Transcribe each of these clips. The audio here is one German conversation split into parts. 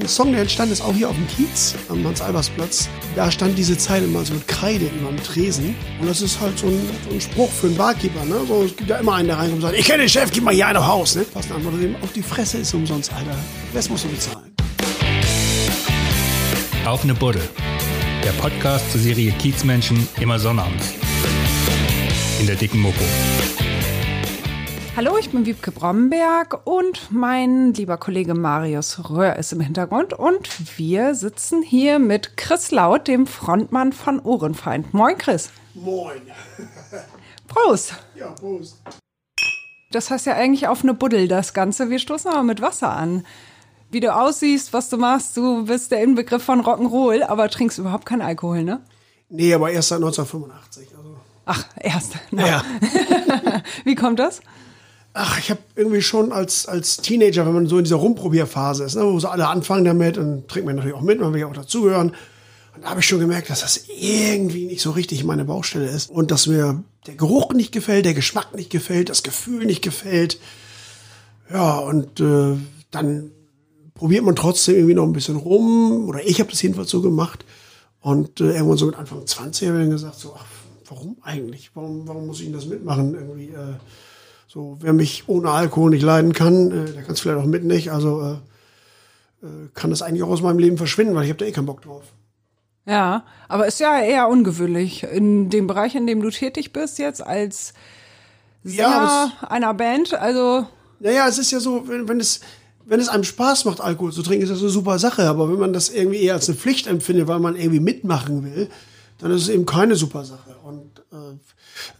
Ein Song, der entstanden ist, auch hier auf dem Kiez, am Hans-Albers-Platz. Da stand diese Zeile mal so mit Kreide über dem Tresen. Und das ist halt so ein, so ein Spruch für einen Barkeeper. Ne? So, es gibt ja immer einen, der reinkommt und sagt, ich kenne den Chef, gib mal hier einen auf Haus. Ne? Eine Antwort dem auf die Fresse ist umsonst, Alter. Das musst du bezahlen. Auf eine Buddel. Der Podcast zur Serie Kiezmenschen immer sonnabends. In der dicken Mopo. Hallo, ich bin Wiebke Bromberg und mein lieber Kollege Marius Röhr ist im Hintergrund und wir sitzen hier mit Chris Laut, dem Frontmann von Ohrenfeind. Moin, Chris. Moin. Prost. Ja, Prost. Das heißt ja eigentlich auf eine Buddel, das Ganze. Wir stoßen aber mit Wasser an. Wie du aussiehst, was du machst, du bist der Inbegriff von Rock'n'Roll, aber trinkst überhaupt keinen Alkohol, ne? Nee, aber erst seit 1985. Also. Ach, erst. Na. Ja. Wie kommt das? Ach, ich habe irgendwie schon als, als Teenager, wenn man so in dieser Rumprobierphase ist, ne, wo so alle anfangen damit und trinkt man natürlich auch mit, man will ja auch dazugehören. Und da habe ich schon gemerkt, dass das irgendwie nicht so richtig meine Baustelle ist und dass mir der Geruch nicht gefällt, der Geschmack nicht gefällt, das Gefühl nicht gefällt. Ja, und äh, dann probiert man trotzdem irgendwie noch ein bisschen rum, oder ich habe das jedenfalls so gemacht. Und äh, irgendwann so mit Anfang 20 habe ich dann gesagt, so, ach, warum eigentlich? Warum, warum muss ich denn das mitmachen? Irgendwie, äh, so, wer mich ohne Alkohol nicht leiden kann, äh, der kann es vielleicht auch mit nicht. Also äh, äh, kann das eigentlich auch aus meinem Leben verschwinden, weil ich habe da eh keinen Bock drauf. Ja, aber ist ja eher ungewöhnlich in dem Bereich, in dem du tätig bist jetzt als Sänger Ja, einer Band. Also Naja, es ist ja so, wenn, wenn es wenn es einem Spaß macht, Alkohol zu trinken, ist das eine super Sache. Aber wenn man das irgendwie eher als eine Pflicht empfindet, weil man irgendwie mitmachen will, dann ist es eben keine super Sache. Und äh,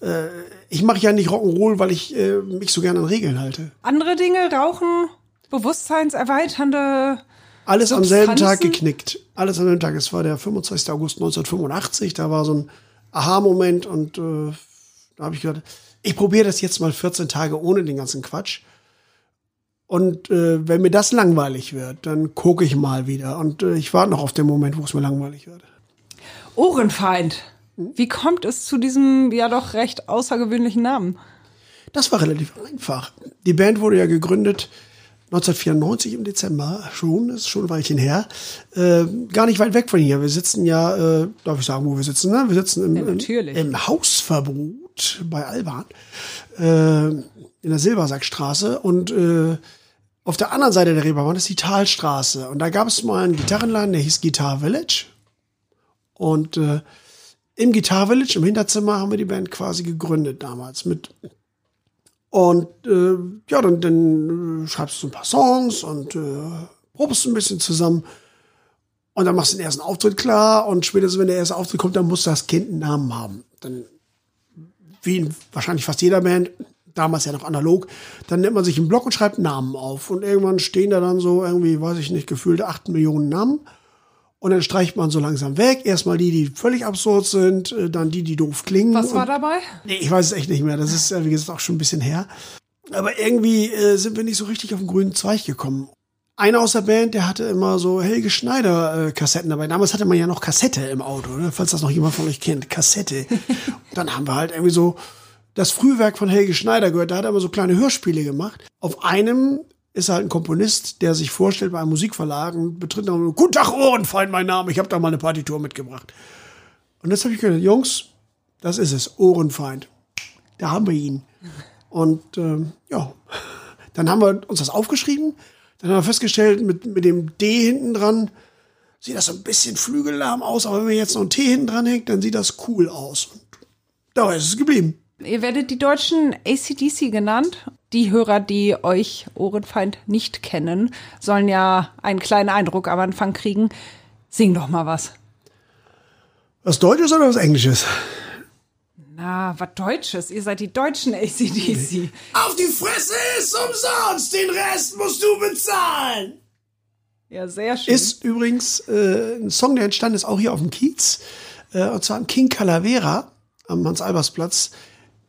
äh, ich mache ja nicht Rock'n'Roll, weil ich äh, mich so gerne an Regeln halte. andere Dinge, Rauchen, bewusstseinserweiternde. Alles am selben Tag geknickt. Alles am selben Tag. Es war der 25. August 1985. Da war so ein Aha-Moment und äh, da habe ich gedacht, ich probiere das jetzt mal 14 Tage ohne den ganzen Quatsch. Und äh, wenn mir das langweilig wird, dann gucke ich mal wieder. Und äh, ich warte noch auf den Moment, wo es mir langweilig wird. Ohrenfeind. Wie kommt es zu diesem ja doch recht außergewöhnlichen Namen? Das war relativ einfach. Die Band wurde ja gegründet 1994 im Dezember schon, ist schon ein Weilchen her. Äh, gar nicht weit weg von hier. Wir sitzen ja, äh, darf ich sagen, wo wir sitzen? Ne? Wir sitzen im, Ja, natürlich. im, im Hausverbot bei Alban äh, in der Silbersackstraße und äh, auf der anderen Seite der Reeperbahn ist die Talstraße. Und da gab es mal einen Gitarrenladen, der hieß Guitar Village. Und äh, im Guitar Village, im Hinterzimmer, haben wir die Band quasi gegründet damals mit und äh, ja, dann, dann äh, schreibst du ein paar Songs und äh, probst ein bisschen zusammen. Und dann machst du den ersten Auftritt klar. Und spätestens, wenn der erste Auftritt kommt, dann muss das Kind einen Namen haben. Dann, wie in wahrscheinlich fast jeder Band, damals ja noch analog, dann nimmt man sich einen Block und schreibt Namen auf. Und irgendwann stehen da dann so irgendwie, weiß ich nicht, gefühlte acht Millionen Namen. Und dann streicht man so langsam weg. Erstmal die, die völlig absurd sind, äh, dann die, die doof klingen. Was war dabei? Nee, ich weiß es echt nicht mehr. Das ist, äh, wie gesagt, auch schon ein bisschen her. Aber irgendwie äh, sind wir nicht so richtig auf den grünen Zweig gekommen. Einer aus der Band, der hatte immer so Helge Schneider äh, Kassetten dabei. Damals hatte man ja noch Kassette im Auto, ne? falls das noch jemand von euch kennt. Kassette. Und dann haben wir halt irgendwie so das Frühwerk von Helge Schneider gehört. Da hat er immer so kleine Hörspiele gemacht. Auf einem ist halt ein Komponist, der sich vorstellt bei einem Musikverlag und betritt dann, Guten Tag, Ohrenfeind, mein Name. Ich habe da mal eine Partitur mitgebracht. Und jetzt habe ich gedacht, Jungs, das ist es, Ohrenfeind. Da haben wir ihn. Und ähm, ja, dann haben wir uns das aufgeschrieben. Dann haben wir festgestellt, mit, mit dem D hinten dran sieht das so ein bisschen flügellahm aus, aber wenn man jetzt noch ein T hinten dran hängt, dann sieht das cool aus. Und dabei ist es geblieben. Ihr werdet die Deutschen ACDC genannt. Die Hörer, die euch Ohrenfeind nicht kennen, sollen ja einen kleinen Eindruck am Anfang kriegen. Sing doch mal was. Was Deutsches oder was Englisches? Na, was Deutsches. Ihr seid die deutschen ACDC. Auf die Fresse ist umsonst, den Rest musst du bezahlen. Ja, sehr schön. Ist übrigens äh, ein Song, der entstanden ist, auch hier auf dem Kiez. Äh, und zwar am King Calavera am Hans-Albers-Platz.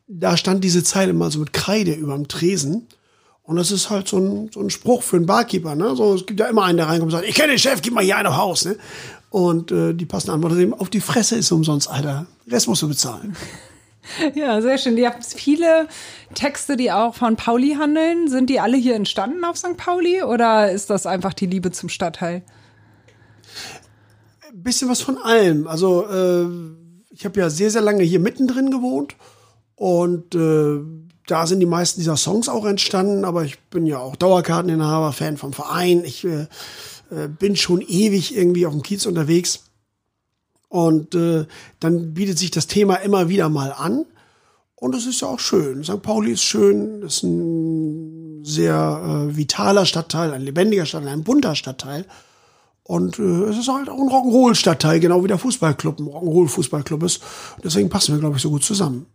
Da stand diese Zeile mal so mit Kreide über dem Tresen. Und das ist halt so ein, so ein Spruch für einen Barkeeper. Ne? So, es gibt ja immer einen, der reinkommt und sagt, ich kenne den Chef, gib mal hier einen auf Haus. Ne? Und äh, die passende Antwort ist eben, auf die Fresse ist umsonst, Alter. Rest musst du bezahlen. Ja, sehr schön. Ihr habt viele Texte, die auch von Pauli handeln. Sind die alle hier entstanden auf St. Pauli oder ist das einfach die Liebe zum Stadtteil? Ein bisschen was von allem. Also äh, ich habe ja sehr, sehr lange hier mittendrin gewohnt und äh, da sind die meisten dieser Songs auch entstanden, aber ich bin ja auch Dauerkarteninhaber, Fan vom Verein. Ich äh, äh, bin schon ewig irgendwie auf dem Kiez unterwegs. Und äh, dann bietet sich das Thema immer wieder mal an. Und es ist ja auch schön. St. Pauli ist schön, ist ein sehr äh, vitaler Stadtteil, ein lebendiger Stadtteil, ein bunter Stadtteil. Und äh, es ist halt auch ein Rock'n'Roll-Stadtteil, genau wie der Fußballclub ein Rock'n'Roll-Fußballclub ist. Deswegen passen wir, glaube ich, so gut zusammen.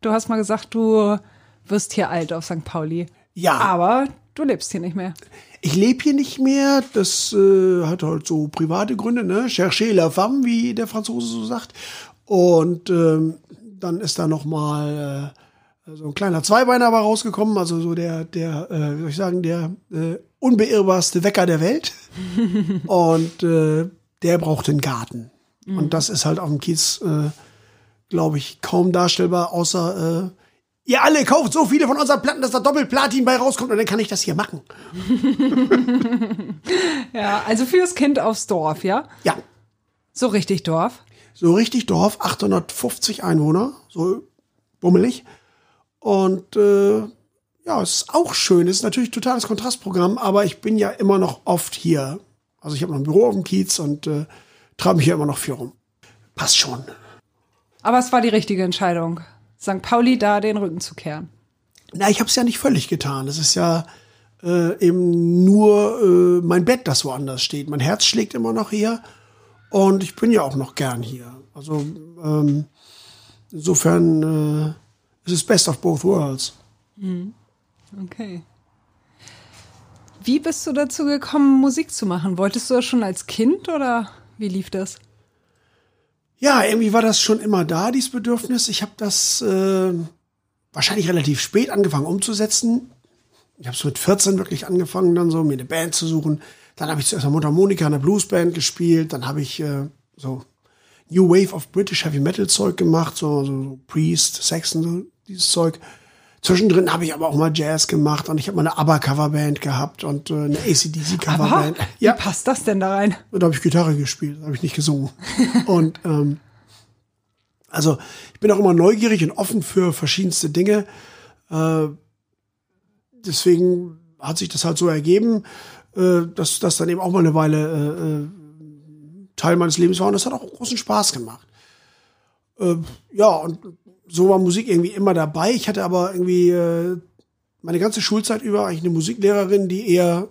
Du hast mal gesagt, du wirst hier alt auf St. Pauli. Ja. Aber du lebst hier nicht mehr. Ich lebe hier nicht mehr. Das äh, hat halt so private Gründe, ne? Chercher la femme, wie der Franzose so sagt. Und ähm, dann ist da noch mal äh, so ein kleiner Zweibeiner aber rausgekommen, also so der, der, äh, wie soll ich sagen, der äh, unbeirrbarste Wecker der Welt. Und äh, der braucht einen Garten. Mhm. Und das ist halt auf dem Kiez, äh, glaube ich, kaum darstellbar, außer äh, Ihr alle kauft so viele von unseren Platten, dass da Doppelplatin bei rauskommt und dann kann ich das hier machen. ja, also fürs Kind aufs Dorf, ja? Ja. So richtig Dorf? So richtig Dorf, 850 Einwohner, so bummelig. Und äh, ja, es ist auch schön. Es ist natürlich totales Kontrastprogramm, aber ich bin ja immer noch oft hier. Also ich habe noch ein Büro auf dem Kiez und äh, treibe mich hier immer noch viel rum. Passt schon. Aber es war die richtige Entscheidung. St. Pauli da den Rücken zu kehren? Na, ich habe es ja nicht völlig getan. Es ist ja äh, eben nur äh, mein Bett, das woanders steht. Mein Herz schlägt immer noch hier und ich bin ja auch noch gern hier. Also ähm, insofern äh, ist es best of both worlds. Mhm. Okay. Wie bist du dazu gekommen, Musik zu machen? Wolltest du das schon als Kind oder wie lief das? Ja, irgendwie war das schon immer da, dieses Bedürfnis. Ich habe das äh, wahrscheinlich relativ spät angefangen umzusetzen. Ich habe so mit 14 wirklich angefangen, dann so mir eine Band zu suchen. Dann habe ich zuerst eine Mundharmonika in einer Bluesband gespielt. Dann habe ich äh, so New Wave of British Heavy Metal Zeug gemacht, so, so Priest, Saxon, so dieses Zeug. Zwischendrin habe ich aber auch mal Jazz gemacht und ich habe mal eine ABBA-Coverband gehabt und äh, eine ACDC-Coverband. Ja. Wie passt das denn da rein? Da habe ich Gitarre gespielt, habe ich nicht gesungen. und ähm, also ich bin auch immer neugierig und offen für verschiedenste Dinge. Äh, deswegen hat sich das halt so ergeben, äh, dass das dann eben auch mal eine Weile äh, äh, Teil meines Lebens war und das hat auch großen Spaß gemacht. Ja, und so war Musik irgendwie immer dabei. Ich hatte aber irgendwie äh, meine ganze Schulzeit über eigentlich eine Musiklehrerin, die eher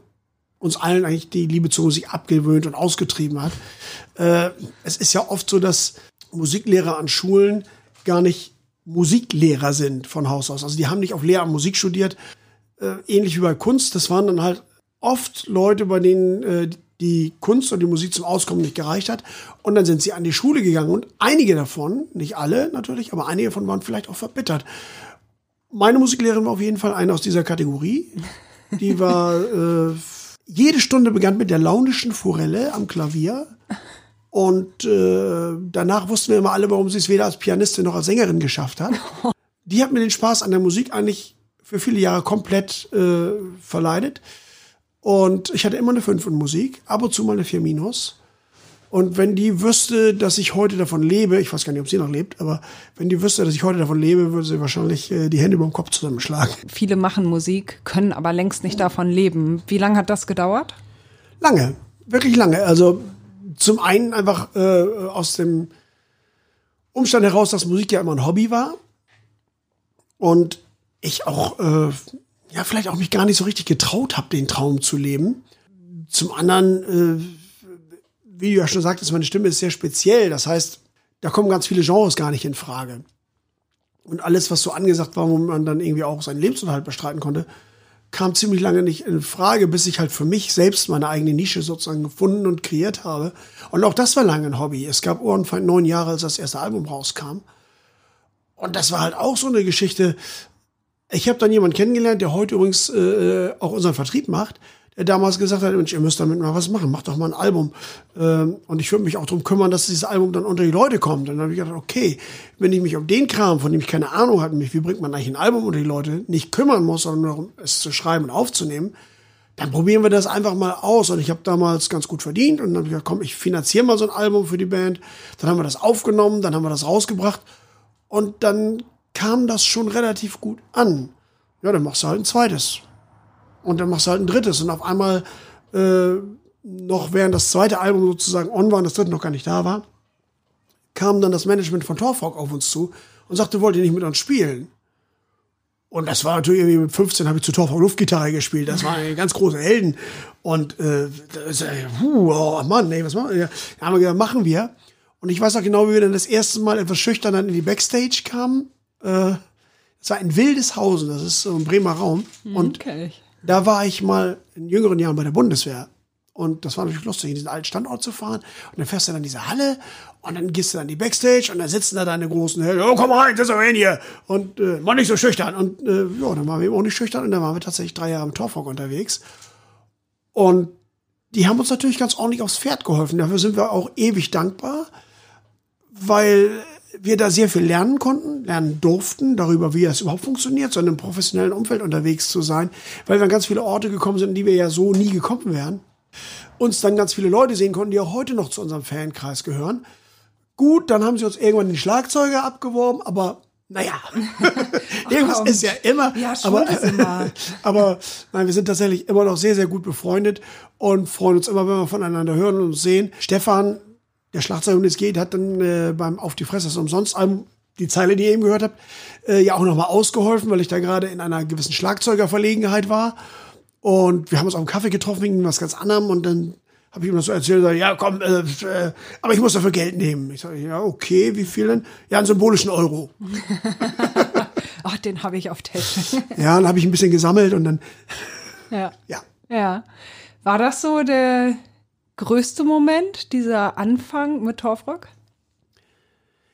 uns allen eigentlich die Liebe zur Musik abgewöhnt und ausgetrieben hat. Äh, es ist ja oft so, dass Musiklehrer an Schulen gar nicht Musiklehrer sind von Haus aus. Also die haben nicht auf Lehramt Musik studiert, äh, ähnlich wie bei Kunst. Das waren dann halt oft Leute, bei denen äh, die Kunst und die Musik zum Auskommen nicht gereicht hat. Und dann sind sie an die Schule gegangen und einige davon, nicht alle natürlich, aber einige davon waren vielleicht auch verbittert. Meine Musiklehrerin war auf jeden Fall eine aus dieser Kategorie. Die war, äh, jede Stunde begann mit der launischen Forelle am Klavier. Und äh, danach wussten wir immer alle, warum sie es weder als Pianistin noch als Sängerin geschafft hat. Die hat mir den Spaß an der Musik eigentlich für viele Jahre komplett äh, verleidet. Und ich hatte immer eine 5 in Musik, ab und zu mal eine 4 minus. Und wenn die wüsste, dass ich heute davon lebe, ich weiß gar nicht, ob sie noch lebt, aber wenn die wüsste, dass ich heute davon lebe, würde sie wahrscheinlich äh, die Hände über den Kopf zusammenschlagen. Viele machen Musik, können aber längst nicht davon leben. Wie lange hat das gedauert? Lange, wirklich lange. Also zum einen einfach äh, aus dem Umstand heraus, dass Musik ja immer ein Hobby war. Und ich auch äh, ja, vielleicht auch mich gar nicht so richtig getraut habe, den Traum zu leben. Zum anderen, äh, wie du ja schon sagtest, meine Stimme ist sehr speziell. Das heißt, da kommen ganz viele Genres gar nicht in Frage. Und alles, was so angesagt war, wo man dann irgendwie auch seinen Lebensunterhalt bestreiten konnte, kam ziemlich lange nicht in Frage, bis ich halt für mich selbst meine eigene Nische sozusagen gefunden und kreiert habe. Und auch das war lange ein Hobby. Es gab Ohrenfeind neun Jahre, als das erste Album rauskam. Und das war halt auch so eine Geschichte, ich habe dann jemanden kennengelernt, der heute übrigens äh, auch unseren Vertrieb macht. der damals gesagt hat, Mensch, ihr müsst damit mal was machen, macht doch mal ein Album. Ähm, und ich würde mich auch darum kümmern, dass dieses Album dann unter die Leute kommt. Und dann habe ich gedacht, okay, wenn ich mich um den Kram, von dem ich keine Ahnung hatte, mich, wie bringt man eigentlich ein Album unter die Leute, nicht kümmern muss, sondern nur um es zu schreiben und aufzunehmen, dann probieren wir das einfach mal aus. Und ich habe damals ganz gut verdient und dann habe ich gesagt, komm, ich finanziere mal so ein Album für die Band. Dann haben wir das aufgenommen, dann haben wir das rausgebracht und dann kam das schon relativ gut an. Ja, dann machst du halt ein zweites. Und dann machst du halt ein drittes. Und auf einmal, äh, noch während das zweite Album sozusagen on war und das dritte noch gar nicht da war, kam dann das Management von Torfolk auf uns zu und sagte, wollt ihr nicht mit uns spielen? Und das war natürlich irgendwie mit 15 habe ich zu Torfolk Luftgitarre gespielt. Das waren ganz große Helden. Und äh, das, äh, puh, oh Mann, ey, was machen wir? Da haben wir gesagt, machen wir. Und ich weiß auch genau, wie wir dann das erste Mal etwas schüchtern dann in die Backstage kamen. Äh, das war ein wildes Hausen, das ist so ein Bremer Raum. Und Okay. da war ich mal in jüngeren Jahren bei der Bundeswehr. Und das war natürlich lustig, in diesen alten Standort zu fahren. Und dann fährst du dann in diese Halle und dann gehst du dann in die Backstage und dann sitzen da deine großen Helden. Oh, komm rein, setz doch hin hier. Und äh, mal nicht so schüchtern. Und äh, ja, dann waren wir eben auch nicht schüchtern. Und dann waren wir tatsächlich drei Jahre im Torfolk unterwegs. Und die haben uns natürlich ganz ordentlich aufs Pferd geholfen. Dafür sind wir auch ewig dankbar, weil wir da sehr viel lernen konnten, lernen durften darüber, wie das überhaupt funktioniert, so in einem professionellen Umfeld unterwegs zu sein, weil wir an ganz viele Orte gekommen sind, in die wir ja so nie gekommen wären. Uns dann ganz viele Leute sehen konnten, die auch heute noch zu unserem Fankreis gehören. Gut, dann haben sie uns irgendwann den Schlagzeuger abgeworben, aber naja, irgendwas ist ja immer. Ja, aber, immer. aber nein, wir sind tatsächlich immer noch sehr, sehr gut befreundet und freuen uns immer, wenn wir voneinander hören und uns sehen. Stefan, der Schlagzeuger, um den es geht, hat dann äh, beim Auf die Fresse ist umsonst Album die Zeile, die ihr eben gehört habt, äh, ja auch nochmal ausgeholfen, weil ich da gerade in einer gewissen Schlagzeugerverlegenheit war. Und wir haben uns auf einen Kaffee getroffen wegen was ganz anderem und dann habe ich ihm das so erzählt, sag, ja komm, äh, äh, aber ich muss dafür Geld nehmen. Ich sage, ja okay, wie viel denn? Ja, einen symbolischen Euro. Ach, den habe ich auf Tasche. Ja, dann habe ich ein bisschen gesammelt und dann, ja. ja. Ja. War das so der größte Moment, dieser Anfang mit Torfrock?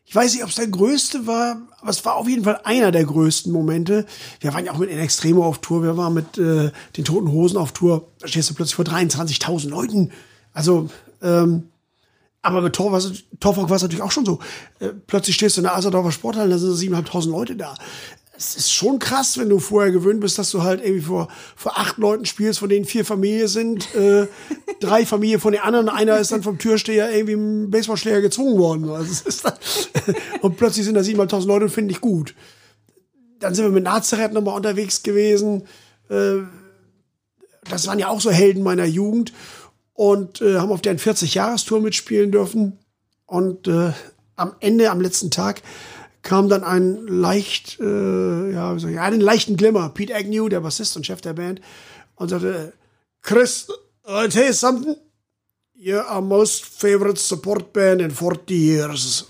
Ich weiß nicht, ob es der größte war, aber es war auf jeden Fall einer der größten Momente. Wir waren ja auch mit In Extremo auf Tour, wir waren mit äh, den Toten Hosen auf Tour. Da stehst du plötzlich vor 23.000 Leuten. Also, ähm, aber mit Tor Torfolk war es natürlich auch schon so. Äh, plötzlich stehst du in der Aserdorfer Sporthalle, da sind 7.500 Leute da. Es ist schon krass, wenn du vorher gewöhnt bist, dass du halt irgendwie vor, vor acht Leuten spielst, von denen vier Familie sind, äh, drei Familie von den anderen, einer ist dann vom Türsteher irgendwie einem Baseballschläger gezwungen worden. Also dann, und plötzlich sind da 7.500 Leute und finde ich gut. Dann sind wir mit Nazareth nochmal unterwegs gewesen. Äh, das waren ja auch so Helden meiner Jugend und äh, haben auf deren 40-Jahres-Tour mitspielen dürfen. Und äh, am Ende, am letzten Tag, kam dann ein leicht, äh, ja, wie soll ich, einen leichten Glimmer. Pete Agnew, der Bassist und Chef der Band, und sagte, Chris, I'll tell you something. You're our most favorite support band in 40 years.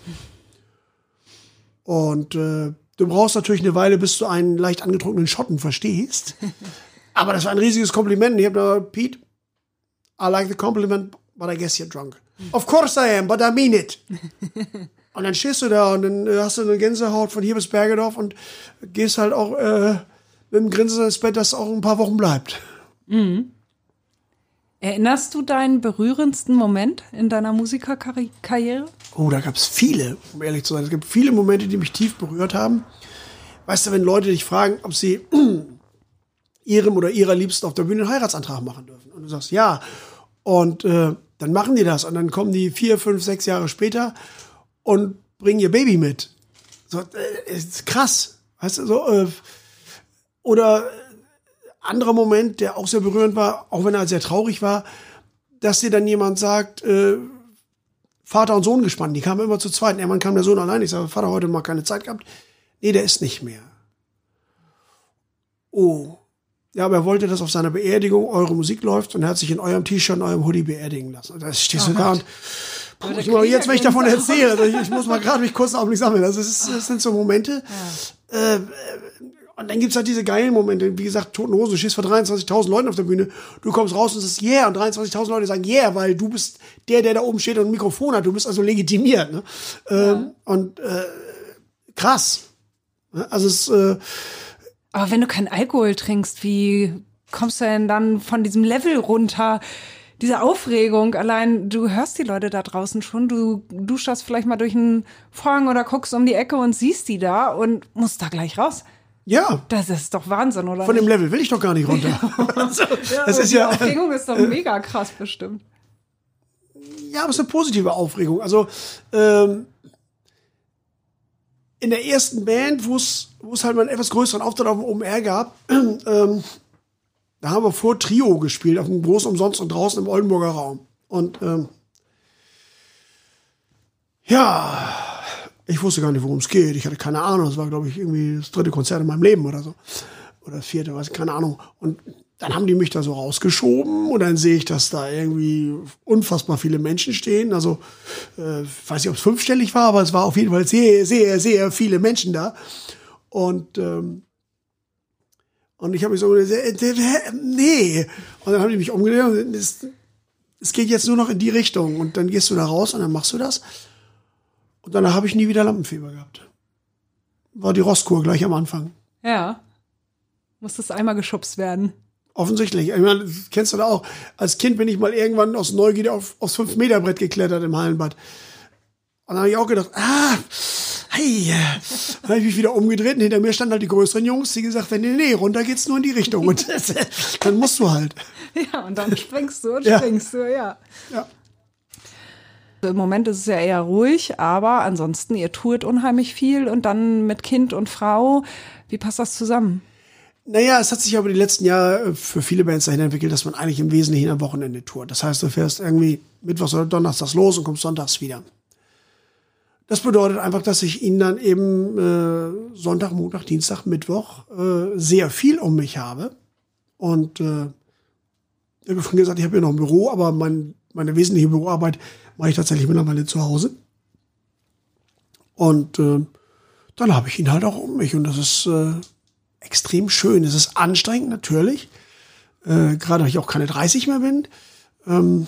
Und äh, du brauchst natürlich eine Weile, bis du einen leicht angetrunkenen Schotten verstehst. Aber das war ein riesiges Kompliment. Ich habe da, Pete, I like the compliment, but I guess you're drunk. Of course I am, but I mean it. Und dann stehst du da und dann äh, hast du eine Gänsehaut von hier bis Bergedorf und gehst halt auch äh, mit dem Grinsen ins Bett, das auch ein paar Wochen bleibt. Erinnerst du deinen berührendsten Moment in deiner Musikerkarriere? Oh, da gab es viele, um ehrlich zu sein. Es gibt viele Momente, die mich tief berührt haben. Weißt du, wenn Leute dich fragen, ob sie ihrem oder ihrer Liebsten auf der Bühne einen Heiratsantrag machen dürfen. Und du sagst ja. Und äh, dann machen die das. Und dann kommen die vier, fünf, sechs Jahre später und bringen ihr Baby mit. So, äh, ist krass. Weißt du, so, äh, oder anderer Moment, der auch sehr berührend war, auch wenn er sehr traurig war, dass dir dann jemand sagt, äh, Vater und Sohn gespannt, die kamen immer zu zweit. Irgendwann kam der Sohn allein. Ich sage, Vater, heute mal keine Zeit gehabt. Nee, der ist nicht mehr. Oh. Ja, aber er wollte, dass auf seiner Beerdigung eure Musik läuft und er hat sich in eurem T-Shirt und eurem Hoodie beerdigen lassen. Und da stehst du da und ich, jetzt, wenn ich davon erzähle, also ich, ich muss mal gerade mich kurz Augenblick sammeln. Also es ist, das sind so Momente. Äh, und dann gibt's halt diese geilen Momente. Wie gesagt, Toten Hosen, du stehst vor 23.000 Leuten auf der Bühne. Du kommst raus und sagst yeah. Und 23.000 Leute sagen yeah, weil du bist der, der da oben steht und ein Mikrofon hat. Du bist also legitimiert. Ne? Ähm, und äh, krass. Ne? Also es, äh, Aber wenn du keinen Alkohol trinkst, wie kommst du denn dann von diesem Level runter? Diese Aufregung, allein du hörst die Leute da draußen schon, du duschst vielleicht mal durch einen Vorhang oder guckst um die Ecke und siehst die da und musst da gleich raus. Ja, Das ist doch Wahnsinn, oder? von dem Level will ich doch gar nicht runter. also, das ist die ja, Aufregung ist doch mega krass bestimmt. ja, aber es ist eine positive Aufregung. Also ähm, in der ersten Band, wo es wo es halt mal einen etwas größeren Auftritt auf dem OMR gab, ähm, da haben wir vor Trio gespielt, auf dem großen Umsonst und draußen im Oldenburger Raum. Und ähm, ja, ich wusste gar nicht, worum es geht. Ich hatte keine Ahnung. Das war, glaube ich, irgendwie das dritte Konzert in meinem Leben oder so. Oder das vierte, weiß ich, keine Ahnung. Und dann haben die mich da so rausgeschoben und dann sehe ich, dass da irgendwie unfassbar viele Menschen stehen. Also, äh, weiß nicht, ob es fünfstellig war, aber es war auf jeden Fall sehr, sehr, sehr viele Menschen da. Und, ähm, und ich habe mich so gedacht, äh, nee. Und dann haben die mich umgedreht und es, es geht jetzt nur noch in die Richtung. Und dann gehst du da raus und dann machst du das. Und danach habe ich nie wieder Lampenfieber gehabt. War die Rosskur gleich am Anfang. Ja. Muss das einmal geschubst werden. Offensichtlich. Ich meine, das kennst du da auch. Als Kind bin ich mal irgendwann aus Neugierde auf, aufs 5-Meter-Brett geklettert im Hallenbad. Und dann habe ich auch gedacht, ah, hey. Dann habe ich mich wieder umgedreht und hinter mir standen halt die größeren Jungs, die gesagt haben, nee, nee, runter geht's nur in die Richtung. Und dann musst du halt. Ja, und dann springst du und Ja. springst du, ja. Ja. Im Moment ist es ja eher ruhig, aber ansonsten, ihr tourt unheimlich viel und dann mit Kind und Frau. Wie passt das zusammen? Naja, es hat sich aber die letzten Jahre für viele Bands dahin entwickelt, dass man eigentlich im Wesentlichen am Wochenende tourt. Das heißt, du fährst irgendwie mittwochs oder donnerstags los und kommst sonntags wieder. Das bedeutet einfach, dass ich ihn dann eben äh, Sonntag, Montag, Dienstag, Mittwoch äh, sehr viel um mich habe. Und äh, ich habe schon gesagt, ich habe ja noch ein Büro, aber mein, meine wesentliche Büroarbeit mache ich tatsächlich mittlerweile zu Hause. Und äh, dann habe ich ihn halt auch um mich. Und das ist äh, extrem schön. Es ist anstrengend, natürlich. Äh, Gerade weil ich auch keine 30 mehr bin. Ähm,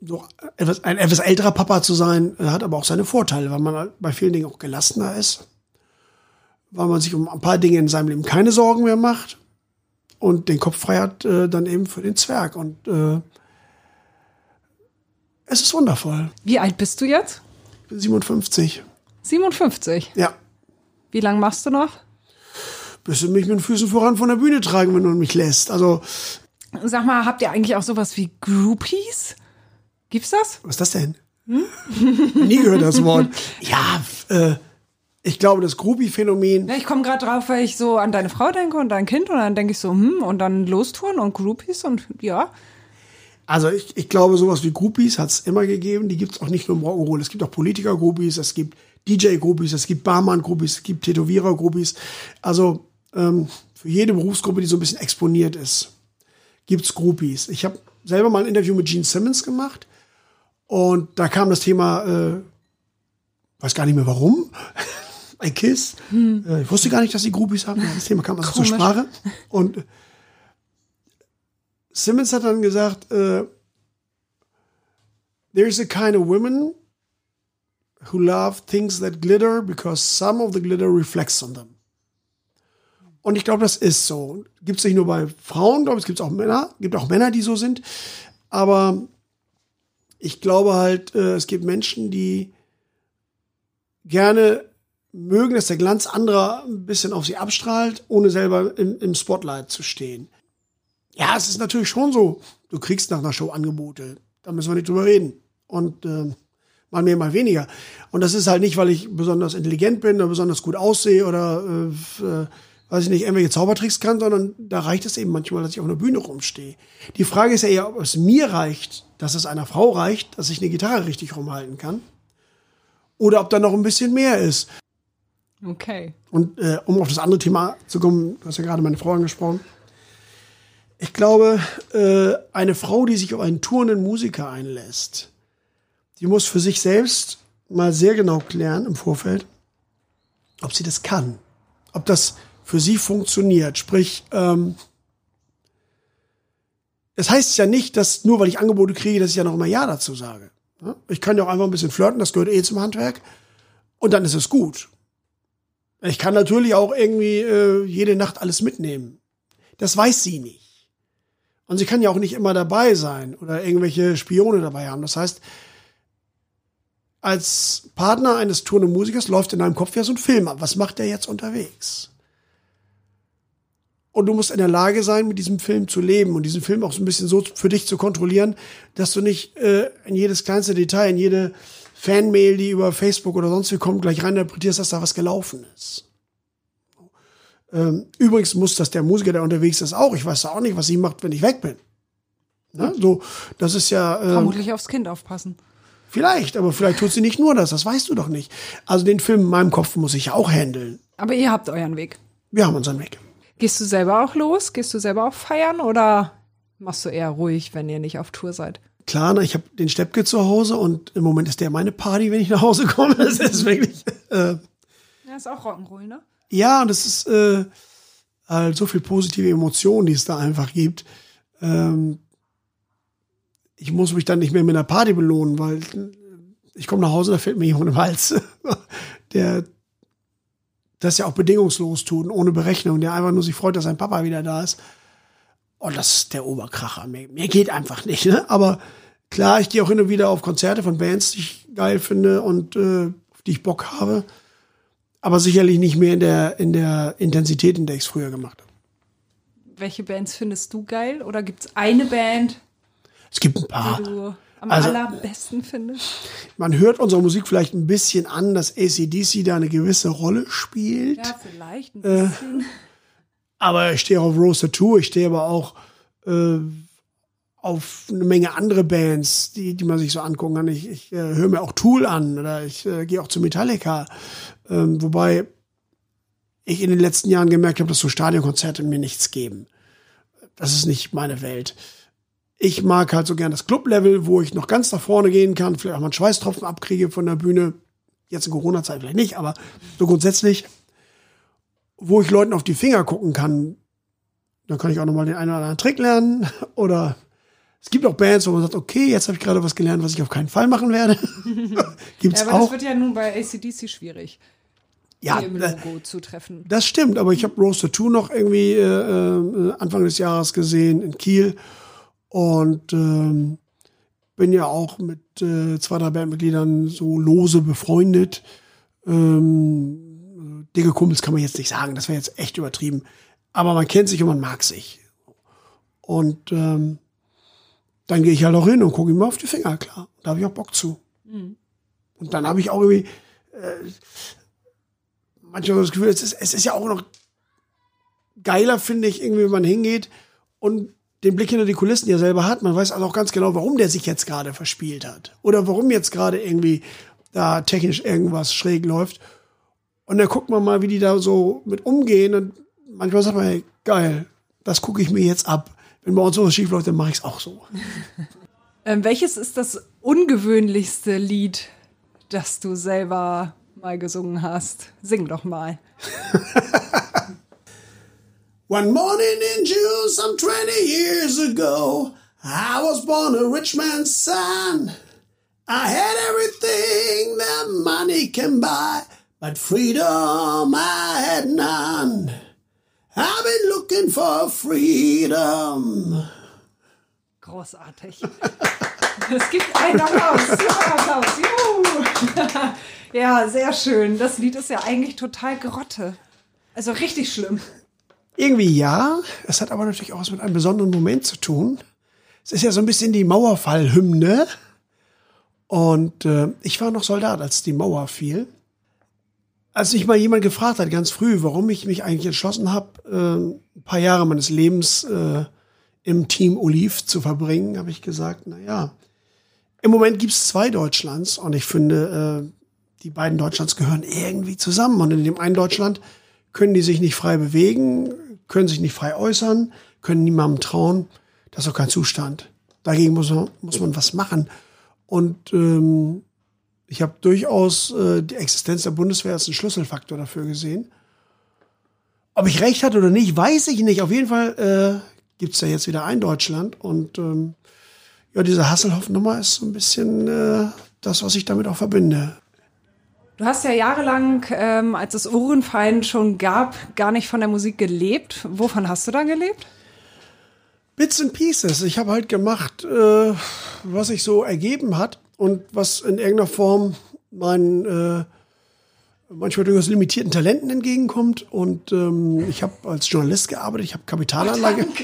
so etwas, ein etwas älterer Papa zu sein, äh, hat aber auch seine Vorteile, weil man halt bei vielen Dingen auch gelassener ist. Weil man sich um ein paar Dinge in seinem Leben keine Sorgen mehr macht. Und den Kopf frei hat äh, dann eben für den Zwerg. Und äh, es ist wundervoll. Wie alt bist du jetzt? Ich bin 57. 57. Ja. Wie lange machst du noch? Bis du mich mit den Füßen voran von der Bühne tragen, wenn du mich lässt. Also, Sag mal, habt ihr eigentlich auch sowas wie Groupies? Gibt's das? Was ist das denn? Nie gehört das Wort. Ja, äh, ich glaube, das Groupie-Phänomen, Ja, ich komme gerade drauf, weil ich so an deine Frau denke und dein Kind und dann denke ich so, hm, und dann lostouren und Groupies und ja. also ich, ich glaube, sowas wie Groupies hat es immer gegeben. Die gibt es auch nicht nur im Rock'n'Roll. Es gibt auch Politiker-Groupies, es gibt DJ-Groupies, es gibt Barmann-Groupies, es gibt Tätowierer-Groupies. Also ähm, für jede Berufsgruppe, die so ein bisschen exponiert ist, gibt's Groupies. Ich habe selber mal ein Interview mit Gene Simmons gemacht und da kam das Thema, äh, weiß gar nicht mehr warum, ein Kiss. Äh, ich wusste gar nicht, dass die Groupies haben. Das Thema kam also zur. Sprache. Und äh, Simmons hat dann gesagt, äh, there's a kind of women who love things that glitter because some of the glitter reflects on them. Und ich glaube, das ist so. Gibt es nicht nur bei Frauen, glaube ich, es gibt auch Männer, gibt auch Männer, die so sind. Aber ich glaube halt, äh, es gibt Menschen, die gerne mögen, dass der Glanz anderer ein bisschen auf sie abstrahlt, ohne selber im, im Spotlight zu stehen. Ja, es ist natürlich schon so. Du kriegst nach einer Show Angebote. Da müssen wir nicht drüber reden. Und äh, mal mehr, mal weniger. Und das ist halt nicht, weil ich besonders intelligent bin oder besonders gut aussehe oder äh, äh, weiß ich nicht, irgendwelche Zaubertricks kann, sondern da reicht es eben manchmal, dass ich auf einer Bühne rumstehe. Die Frage ist ja eher, ob es mir reicht, dass es einer Frau reicht, dass ich eine Gitarre richtig rumhalten kann. Oder ob da noch ein bisschen mehr ist. Okay. Und äh, um auf das andere Thema zu kommen, du hast ja gerade meine Frau angesprochen. Ich glaube, äh, eine Frau, die sich auf einen tourenden Musiker einlässt, die muss für sich selbst mal sehr genau klären im Vorfeld, ob sie das kann. Ob das für sie funktioniert. Sprich, ähm, es heißt ja nicht, dass nur weil ich Angebote kriege, dass ich ja noch immer Ja dazu sage. Ich kann ja auch einfach ein bisschen flirten, das gehört eh zum Handwerk. Und dann ist es gut. Ich kann natürlich auch irgendwie äh, jede Nacht alles mitnehmen. Das weiß sie nicht. Und sie kann ja auch nicht immer dabei sein oder irgendwelche Spione dabei haben. Das heißt, als Partner eines tourenden Musikers läuft in deinem Kopf ja so ein Film ab. Was macht der jetzt unterwegs? Und du musst in der Lage sein, mit diesem Film zu leben und diesen Film auch so ein bisschen so für dich zu kontrollieren, dass du nicht äh, in jedes kleinste Detail, in jede Fanmail, die über Facebook oder sonst wie kommt, gleich rein interpretierst, dass da was gelaufen ist. Ähm, übrigens muss das der Musiker, der unterwegs ist, auch. Ich weiß auch nicht, was sie macht, wenn ich weg bin. Ne? So, das ist ja. Äh, Vermutlich aufs Kind aufpassen. Vielleicht, aber vielleicht tut sie nicht nur das, das weißt du doch nicht. Also den Film in meinem Kopf muss ich ja auch handeln. Aber ihr habt euren Weg. Wir haben unseren Weg. Gehst du selber auch los? Gehst du selber auch feiern oder machst du eher ruhig, wenn ihr nicht auf Tour seid? Klar, ne, ich habe den Steppke zu Hause und im Moment ist der meine Party, wenn ich nach Hause komme. Das ist wirklich. Äh, Ja, ist auch Rock'n'Roll, ne? ja, und es ist äh, halt so viel positive Emotionen, die es da einfach gibt. Ähm, ich muss mich dann nicht mehr mit einer Party belohnen, weil ich komme nach Hause, da fällt mir jemand im Hals, der das ja auch bedingungslos tut, und ohne Berechnung, der einfach nur sich freut, dass sein Papa wieder da ist. Und das ist der Oberkracher. Mir, mir geht einfach nicht. Ne? Aber klar, ich gehe auch hin und wieder auf Konzerte von Bands, die ich geil finde und äh, auf die ich Bock habe. Aber sicherlich nicht mehr in der, in der Intensität, in der ich es früher gemacht habe. Welche Bands findest du geil? Oder gibt's eine Band, Es gibt ein paar. Am Also- allerbesten findest? Man hört unserer Musik vielleicht ein bisschen an, dass ACDC da eine gewisse Rolle spielt. Ja, vielleicht ein Äh, bisschen. Aber ich stehe auf Roaster 2, ich stehe aber auch äh, auf eine Menge andere Bands, die, die man sich so angucken kann. Ich, ich äh, höre mir auch Tool an oder ich äh, gehe auch zu Metallica. Ähm, wobei ich in den letzten Jahren gemerkt habe, dass so Stadionkonzerte mir nichts geben. Das ist nicht meine Welt. Ich mag halt so gern das Club-Level, wo ich noch ganz nach vorne gehen kann, vielleicht auch mal einen Schweißtropfen abkriege von der Bühne. Jetzt in Corona-Zeit vielleicht nicht, aber so grundsätzlich wo ich Leuten auf die Finger gucken kann. Da kann ich auch nochmal den einen oder anderen Trick lernen. Oder es gibt auch Bands, wo man sagt, okay, jetzt habe ich gerade was gelernt, was ich auf keinen Fall machen werde. Gibt's Ja, aber das auch. wird ja nun bei ACDC schwierig, Ja, die im Logo zu treffen. das stimmt, aber ich habe Roaster 2 noch irgendwie äh, äh, Anfang des Jahres gesehen in Kiel und ähm, bin ja auch mit äh, zwei, drei Bandmitgliedern so lose befreundet. Ähm, dicke Kumpels kann man jetzt nicht sagen, das wäre jetzt echt übertrieben. Aber man kennt sich und man mag sich. Und ähm, dann gehe ich halt auch hin und gucke ihm mal auf die Finger, klar. Da habe ich auch Bock zu. Und dann habe ich auch irgendwie äh, manchmal das Gefühl, es ist, es ist ja auch noch geiler, finde ich, irgendwie, wenn man hingeht und den Blick hinter die Kulissen ja selber hat. Man weiß also auch ganz genau, warum der sich jetzt gerade verspielt hat. Oder warum jetzt gerade irgendwie da technisch irgendwas schräg läuft. Und dann guckt man mal, wie die da so mit umgehen. Und manchmal sagt man, hey, geil, das gucke ich mir jetzt ab. Wenn bei uns sowas schief läuft, dann mache ich es auch so. Ähm, welches ist das ungewöhnlichste Lied, das du selber mal gesungen hast? Sing doch mal. One morning in June, some 20 years ago, I was born a rich man's son. I had everything that money can buy, but freedom I had none. I've been looking for freedom. Großartig. Es gibt einen Applaus. Super Applaus. Juhu. Ja, sehr schön. Das Lied ist ja eigentlich total Grotte. Also richtig schlimm. Irgendwie ja, es hat aber natürlich auch was mit einem besonderen Moment zu tun. Es ist ja so ein bisschen die Mauerfallhymne. Und äh, ich war noch Soldat, als die Mauer fiel. Als mich mal jemand gefragt hat, ganz früh, warum ich mich eigentlich entschlossen habe, äh, ein paar Jahre meines Lebens äh, im Team Oliv zu verbringen, habe ich gesagt, na ja, im Moment gibt's zwei Deutschlands und ich finde, äh, die beiden Deutschlands gehören irgendwie zusammen. Und in dem einen Deutschland können die sich nicht frei bewegen, können sich nicht frei äußern, können niemandem trauen. Das ist doch kein Zustand. Dagegen muss man, muss man was machen. Und ähm, ich habe durchaus äh, die Existenz der Bundeswehr als einen Schlüsselfaktor dafür gesehen. Ob ich recht hatte oder nicht, weiß ich nicht. Auf jeden Fall äh, gibt's ja jetzt wieder ein Deutschland. Und ähm, ja, diese Hasselhoff-Nummer ist so ein bisschen äh, das, was ich damit auch verbinde. Du hast ja jahrelang, ähm, als es Ohrenfein schon gab, gar nicht von der Musik gelebt. Wovon hast du da gelebt? Bits and Pieces. Ich habe halt gemacht, äh, was sich so ergeben hat und was in irgendeiner Form meinen äh, manchmal durchaus limitierten Talenten entgegenkommt. Und ähm, ich habe als Journalist gearbeitet, ich habe Kapitalanlage.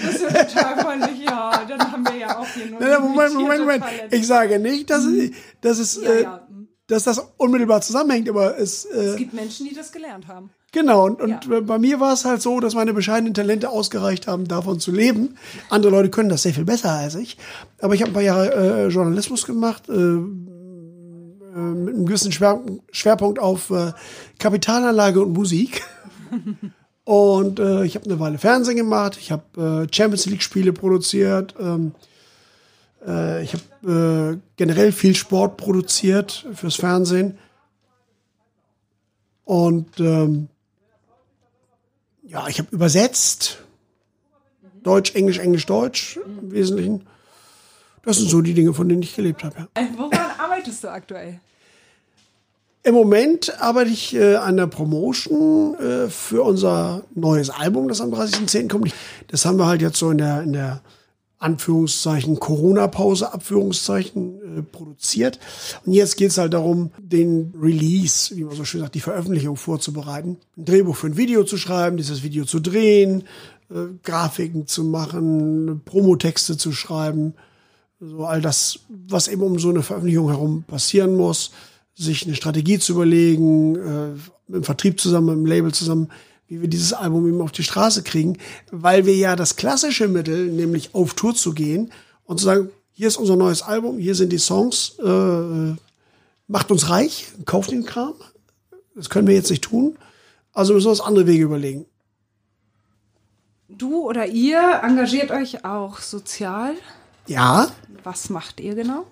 Das ist total freundlich, ja. Dann haben wir ja auch hier nur. Nein, Moment, Moment, Moment. Ich sage nicht, dass, es, dass, es, Ja, äh, ja. Dass das unmittelbar zusammenhängt, aber es, äh, Es gibt Menschen, die das gelernt haben. Genau, und, und Ja. bei mir war es halt so, dass meine bescheidenen Talente ausgereicht haben, davon zu leben. Andere Leute können das sehr viel besser als ich. Aber ich habe ein paar Jahre äh, Journalismus gemacht, äh, äh, mit einem gewissen Schwer Schwerpunkt auf äh, Kapitalanlage und Musik. und äh, ich habe eine Weile Fernsehen gemacht, ich habe äh, Champions League-Spiele produziert, ähm, äh, ich habe äh, generell viel Sport produziert fürs Fernsehen. Und ähm, ja, ich habe übersetzt. Deutsch, Englisch, Englisch, Deutsch im Wesentlichen. Das sind so die Dinge, von denen ich gelebt habe. Ja. Woran arbeitest du aktuell? Im Moment arbeite ich äh, an der Promotion äh, für unser neues Album, das am 30.10. kommt. Das haben wir halt jetzt so in der, in der Anführungszeichen Corona-Pause, Abführungszeichen äh, produziert. Und jetzt geht's halt darum, den Release, wie man so schön sagt, die Veröffentlichung vorzubereiten. Ein Drehbuch für ein Video zu schreiben, dieses Video zu drehen, äh, Grafiken zu machen, Promotexte zu schreiben. So all das, was eben um so eine Veröffentlichung herum passieren muss, sich eine Strategie zu überlegen, äh, dem Vertrieb zusammen, dem Label zusammen, wie wir dieses Album eben auf die Straße kriegen, weil wir ja das klassische Mittel, nämlich auf Tour zu gehen und zu sagen, hier ist unser neues Album, hier sind die Songs, äh, macht uns reich, kauft den Kram. Das können wir jetzt nicht tun. Also müssen wir uns andere Wege überlegen. Du oder ihr engagiert euch auch sozial. Ja, Was macht ihr genau?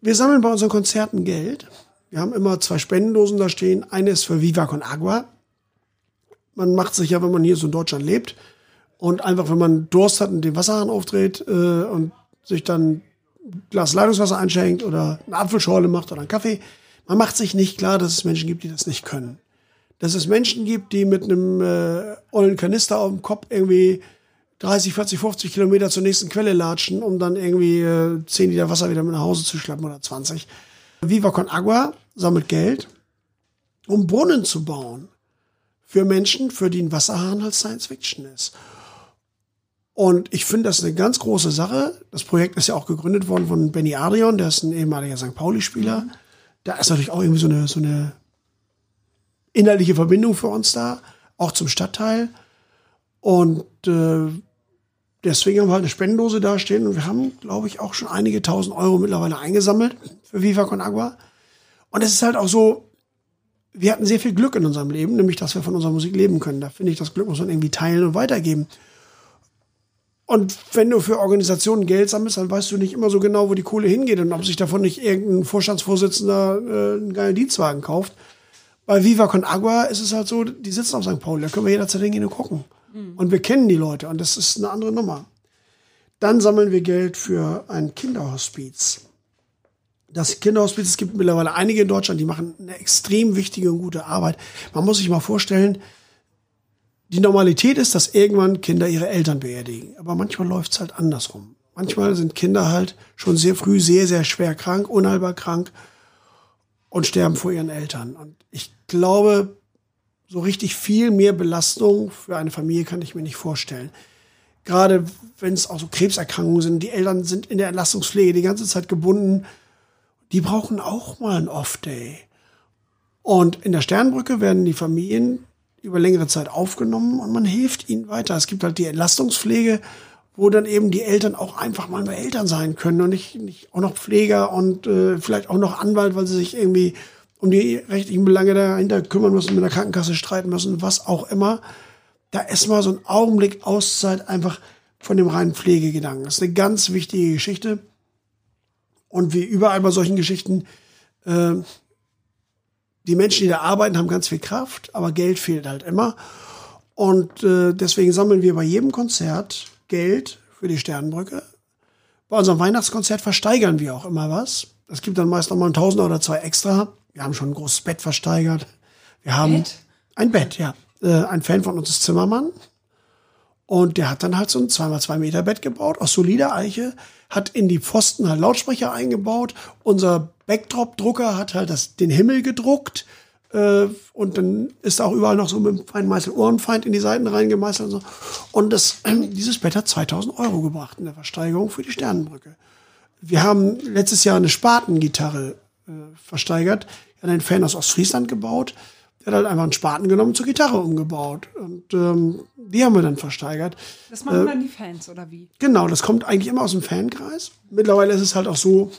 Wir sammeln bei unseren Konzerten Geld. Wir haben immer zwei Spendendosen da stehen. Eine ist für Viva con Agua. Man macht sich ja, wenn man hier so in Deutschland lebt und einfach, wenn man Durst hat und den Wasserhahn aufdreht äh, und sich dann ein Glas Leitungswasser einschenkt oder eine Apfelschorle macht oder einen Kaffee, man macht sich nicht klar, dass es Menschen gibt, die das nicht können. Dass es Menschen gibt, die mit einem äh, ollen Kanister auf dem Kopf irgendwie 30, 40, 50 Kilometer zur nächsten Quelle latschen, um dann irgendwie äh, 10 Liter Wasser wieder mit nach Hause zu schleppen oder 20. Viva con Agua sammelt Geld, um Brunnen zu bauen für Menschen, für die ein Wasserhahn halt Science Fiction ist. Und ich finde das eine ganz große Sache. Das Projekt ist ja auch gegründet worden von Benny Adrian, der ist ein ehemaliger St. Pauli-Spieler. Da ist natürlich auch irgendwie so eine, so eine inhaltliche Verbindung für uns da, auch zum Stadtteil. Und äh, deswegen haben wir halt eine Spendendose da stehen und wir haben, glaube ich, auch schon einige tausend Euro mittlerweile eingesammelt für Viva con Agua. Und es ist halt auch so, wir hatten sehr viel Glück in unserem Leben, nämlich, dass wir von unserer Musik leben können. Da finde ich, das Glück muss man irgendwie teilen und weitergeben. Und wenn du für Organisationen Geld sammelst, dann weißt du nicht immer so genau, wo die Kohle hingeht und ob sich davon nicht irgendein Vorstandsvorsitzender äh, einen geilen Dienstwagen kauft. Bei Viva con Agua ist es halt so, die sitzen auf St. Pauli, da können wir jederzeit hingehen und gucken. Und wir kennen die Leute und das ist eine andere Nummer. Dann sammeln wir Geld für ein Kinderhospiz. Das Kinderhospiz, es gibt mittlerweile einige in Deutschland, die machen eine extrem wichtige und gute Arbeit. Man muss sich mal vorstellen, die Normalität ist, dass irgendwann Kinder ihre Eltern beerdigen. Aber manchmal läuft es halt andersrum. Manchmal sind Kinder halt schon sehr früh sehr, sehr schwer krank, unheilbar krank und sterben vor ihren Eltern. Und ich glaube, so richtig viel mehr Belastung für eine Familie kann ich mir nicht vorstellen. Gerade wenn es auch so Krebserkrankungen sind, die Eltern sind in der Entlastungspflege die ganze Zeit gebunden, die brauchen auch mal einen Off-Day. Und in der Sternbrücke werden die Familien über längere Zeit aufgenommen und man hilft ihnen weiter. Es gibt halt die Entlastungspflege, wo dann eben die Eltern auch einfach mal nur Eltern sein können und nicht, nicht auch noch Pfleger und äh, vielleicht auch noch Anwalt, weil sie sich irgendwie um die rechtlichen Belange dahinter kümmern müssen, mit der Krankenkasse streiten müssen, was auch immer. Da ist mal so ein Augenblick Auszeit einfach von dem reinen Pflegegedanken. Das ist eine ganz wichtige Geschichte. Und wie überall bei solchen Geschichten, äh, die Menschen, die da arbeiten, haben ganz viel Kraft, aber Geld fehlt halt immer. Und äh, deswegen sammeln wir bei jedem Konzert Geld für die Sternbrücke. Bei unserem Weihnachtskonzert versteigern wir auch immer was. Es gibt dann meist noch mal ein Tausender oder zwei extra. Wir haben schon ein großes Bett versteigert. Wir haben Bett? ein Bett, ja. Äh, ein Fan von uns ist Zimmermann. Und der hat dann halt so ein 2x2 Meter Bett gebaut aus solider Eiche, hat in die Pfosten halt Lautsprecher eingebaut. Unser Backdrop-Drucker hat halt das, den Himmel gedruckt. Äh, und dann ist auch überall noch so mit dem Feinmeißel Ohrenfeind in die Seiten reingemeißelt und so. Und das, äh, dieses Bett hat 2000 Euro gebracht in der Versteigerung für die Sternenbrücke. Wir haben letztes Jahr eine Spatengitarre äh, versteigert. Hat ein Fan aus Ostfriesland gebaut. Der hat halt einfach einen Spaten genommen, zur Gitarre umgebaut. Und ähm, die haben wir dann versteigert. Das machen äh, dann die Fans, oder wie? Genau, das kommt eigentlich immer aus dem Fankreis. Mittlerweile ist es halt auch so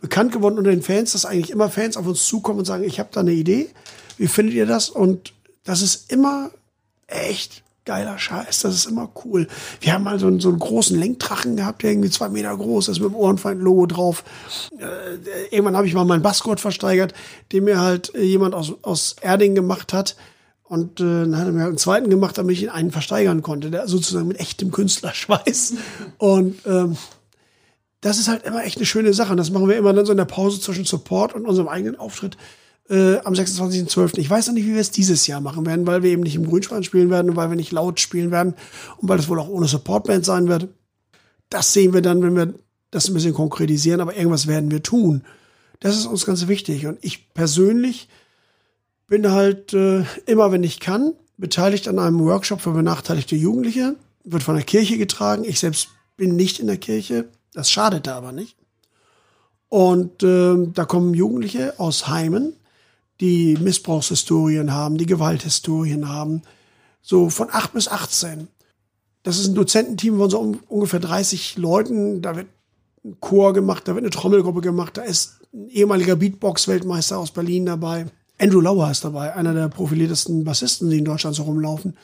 bekannt geworden unter den Fans, dass eigentlich immer Fans auf uns zukommen und sagen, ich habe da eine Idee. Wie findet ihr das? Und das ist immer echt geiler Scheiß. Das ist immer cool. Wir haben mal so einen, so einen großen Lenkdrachen gehabt, der irgendwie zwei Meter groß ist, mit dem Ohrenfeind-Logo drauf. Äh, irgendwann habe ich mal meinen Bassgurt versteigert, den mir halt äh, jemand aus, aus Erding gemacht hat. Und äh, dann hat er mir halt einen zweiten gemacht, damit ich ihn einen versteigern konnte, der sozusagen mit echtem Künstlerschweiß. Und ähm, das ist halt immer echt eine schöne Sache. Und das machen wir immer dann so in der Pause zwischen Support und unserem eigenen Auftritt äh, am 26.12. Ich weiß noch nicht, wie wir es dieses Jahr machen werden, weil wir eben nicht im Grünspan spielen werden und weil wir nicht laut spielen werden und weil es wohl auch ohne Supportband sein wird. Das sehen wir dann, wenn wir das ein bisschen konkretisieren, aber irgendwas werden wir tun. Das ist uns ganz wichtig. Und ich persönlich bin halt äh, immer, wenn ich kann, beteiligt an einem Workshop für benachteiligte Jugendliche. Wird von der Kirche getragen. Ich selbst bin nicht in der Kirche. Das schadet da aber nicht. Und äh, da kommen Jugendliche aus Heimen, die Missbrauchshistorien haben, die Gewalthistorien haben, so von 8 bis 18. Das ist ein Dozententeam von so ungefähr 30 Leuten. Da wird ein Chor gemacht, da wird eine Trommelgruppe gemacht, da ist ein ehemaliger Beatbox-Weltmeister aus Berlin dabei. Andrew Lauer ist dabei, einer der profiliertesten Bassisten, die in Deutschland so rumlaufen.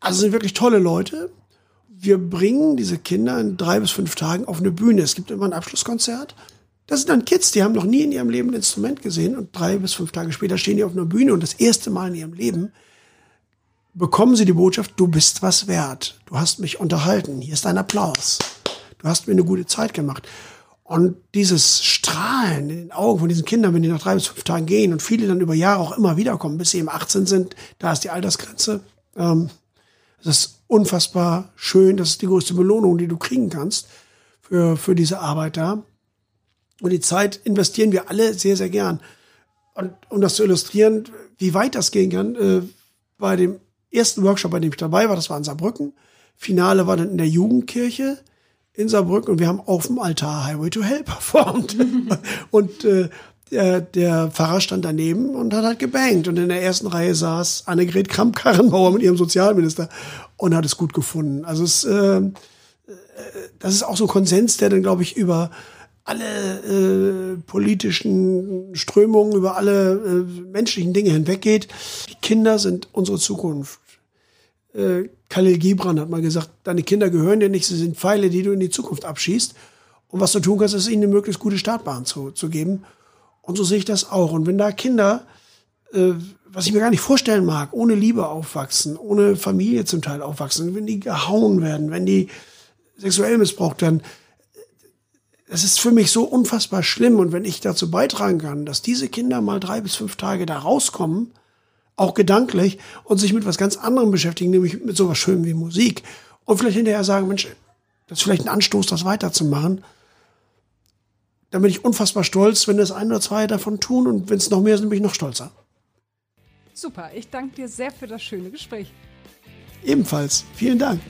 Also sind wirklich tolle Leute. Wir bringen diese Kinder in drei bis fünf Tagen auf eine Bühne. Es gibt immer ein Abschlusskonzert das sind dann Kids, die haben noch nie in ihrem Leben ein Instrument gesehen und drei bis fünf Tage später stehen die auf einer Bühne und das erste Mal in ihrem Leben bekommen sie die Botschaft, du bist was wert. Du hast mich unterhalten. Hier ist dein Applaus. Du hast mir eine gute Zeit gemacht. Und dieses Strahlen in den Augen von diesen Kindern, wenn die nach drei bis fünf Tagen gehen und viele dann über Jahre auch immer wiederkommen, bis sie eben 18 sind, da ist die Altersgrenze. Ähm, das ist unfassbar schön. Das ist die größte Belohnung, die du kriegen kannst für, für diese Arbeit da. Und die Zeit investieren wir alle sehr, sehr gern. Und um das zu illustrieren, wie weit das gehen kann, äh, bei dem ersten Workshop, bei dem ich dabei war, das war in Saarbrücken. Finale war dann in der Jugendkirche in Saarbrücken und wir haben auf dem Altar Highway to Hell performt. und äh, der, der Pfarrer stand daneben und hat halt gebankt. Und in der ersten Reihe saß Annegret Kramp-Karrenbauer mit ihrem Sozialminister und hat es gut gefunden. Also es, äh, äh das ist auch so ein Konsens, der dann, glaube ich, über alle äh, politischen Strömungen, über alle äh, menschlichen Dinge hinweggeht. Die Kinder sind unsere Zukunft. Äh, Khalil Gibran hat mal gesagt, deine Kinder gehören dir nicht, sie sind Pfeile, die du in die Zukunft abschießt. Und was du tun kannst, ist ihnen eine möglichst gute Startbahn zu, zu geben. Und so sehe ich das auch. Und wenn da Kinder, äh, was ich mir gar nicht vorstellen mag, ohne Liebe aufwachsen, ohne Familie zum Teil aufwachsen, wenn die gehauen werden, wenn die sexuell missbraucht werden, es ist für mich so unfassbar schlimm. Und wenn ich dazu beitragen kann, dass diese Kinder mal drei bis fünf Tage da rauskommen, auch gedanklich, und sich mit was ganz anderem beschäftigen, nämlich mit sowas Schönem wie Musik, und vielleicht hinterher sagen, Mensch, das ist vielleicht ein Anstoß, das weiterzumachen, dann bin ich unfassbar stolz, wenn das ein oder zwei davon tun. Und wenn es noch mehr sind, bin ich noch stolzer. Super, ich danke dir sehr für das schöne Gespräch. Ebenfalls. Vielen Dank.